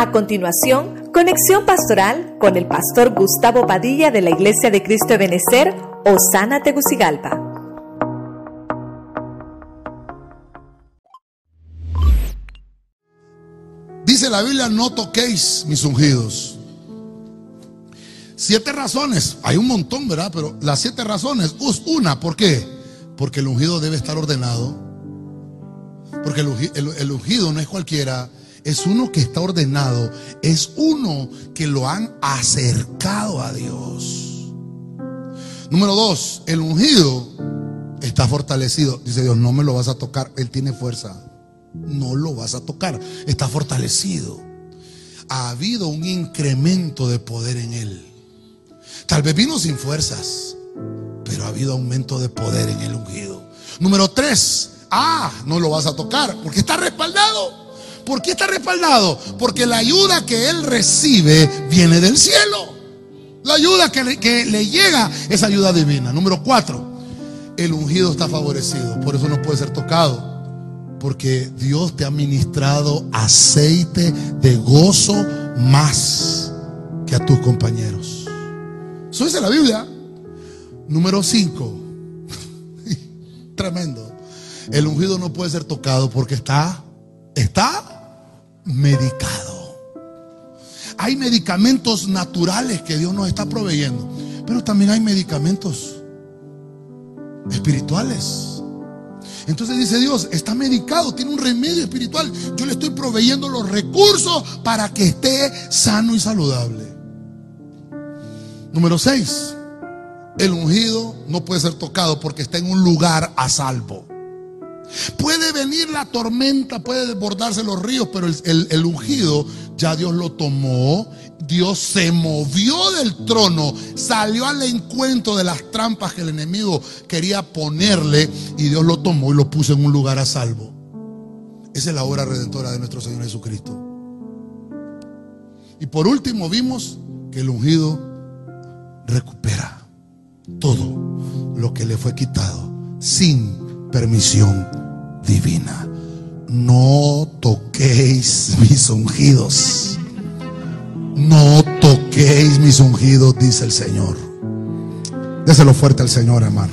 A continuación, conexión pastoral con el pastor Gustavo Padilla de la Iglesia de Cristo de Benecer, Osana Tegucigalpa. Dice la Biblia, no toquéis mis ungidos. Siete razones, hay un montón, ¿verdad? Pero las siete razones, una, ¿por qué? Porque el ungido debe estar ordenado. Porque el ungido no es cualquiera es uno que está ordenado, es uno que lo han acercado a Dios. Número dos, el ungido está fortalecido. Dice Dios, no me lo vas a tocar, Él tiene fuerza. No lo vas a tocar, está fortalecido. Ha habido un incremento de poder en Él. Tal vez vino sin fuerzas, pero ha habido aumento de poder en el ungido. Número tres, ah, no lo vas a tocar porque está respaldado. ¿Por qué está respaldado? Porque la ayuda que él recibe viene del cielo. La ayuda que le, llega es ayuda divina. Número cuatro, el ungido está favorecido. Por eso no puede ser tocado. Porque Dios te ha ministrado aceite de gozo más que a tus compañeros. Eso dice la Biblia. Número cinco, tremendo. El ungido no puede ser tocado porque está, está medicado. Hay medicamentos naturales que Dios nos está proveyendo, pero también hay medicamentos espirituales. Entonces dice Dios, está medicado, tiene un remedio espiritual. Yo le estoy proveyendo los recursos para que esté sano y saludable. Número 6. El ungido no puede ser tocado porque está en un lugar a salvo. Puede venir la tormenta, puede desbordarse los ríos, pero el, ungido ya Dios lo tomó. Dios se movió del trono, salió al encuentro de las trampas que el enemigo quería ponerle y Dios lo tomó y lo puso en un lugar a salvo. Esa es la obra redentora de nuestro Señor Jesucristo. Y por último vimos que el ungido recupera todo lo que le fue quitado sin permisión divina. No toquéis mis ungidos. No toquéis mis ungidos, dice el Señor. Déselo fuerte al Señor, hermano.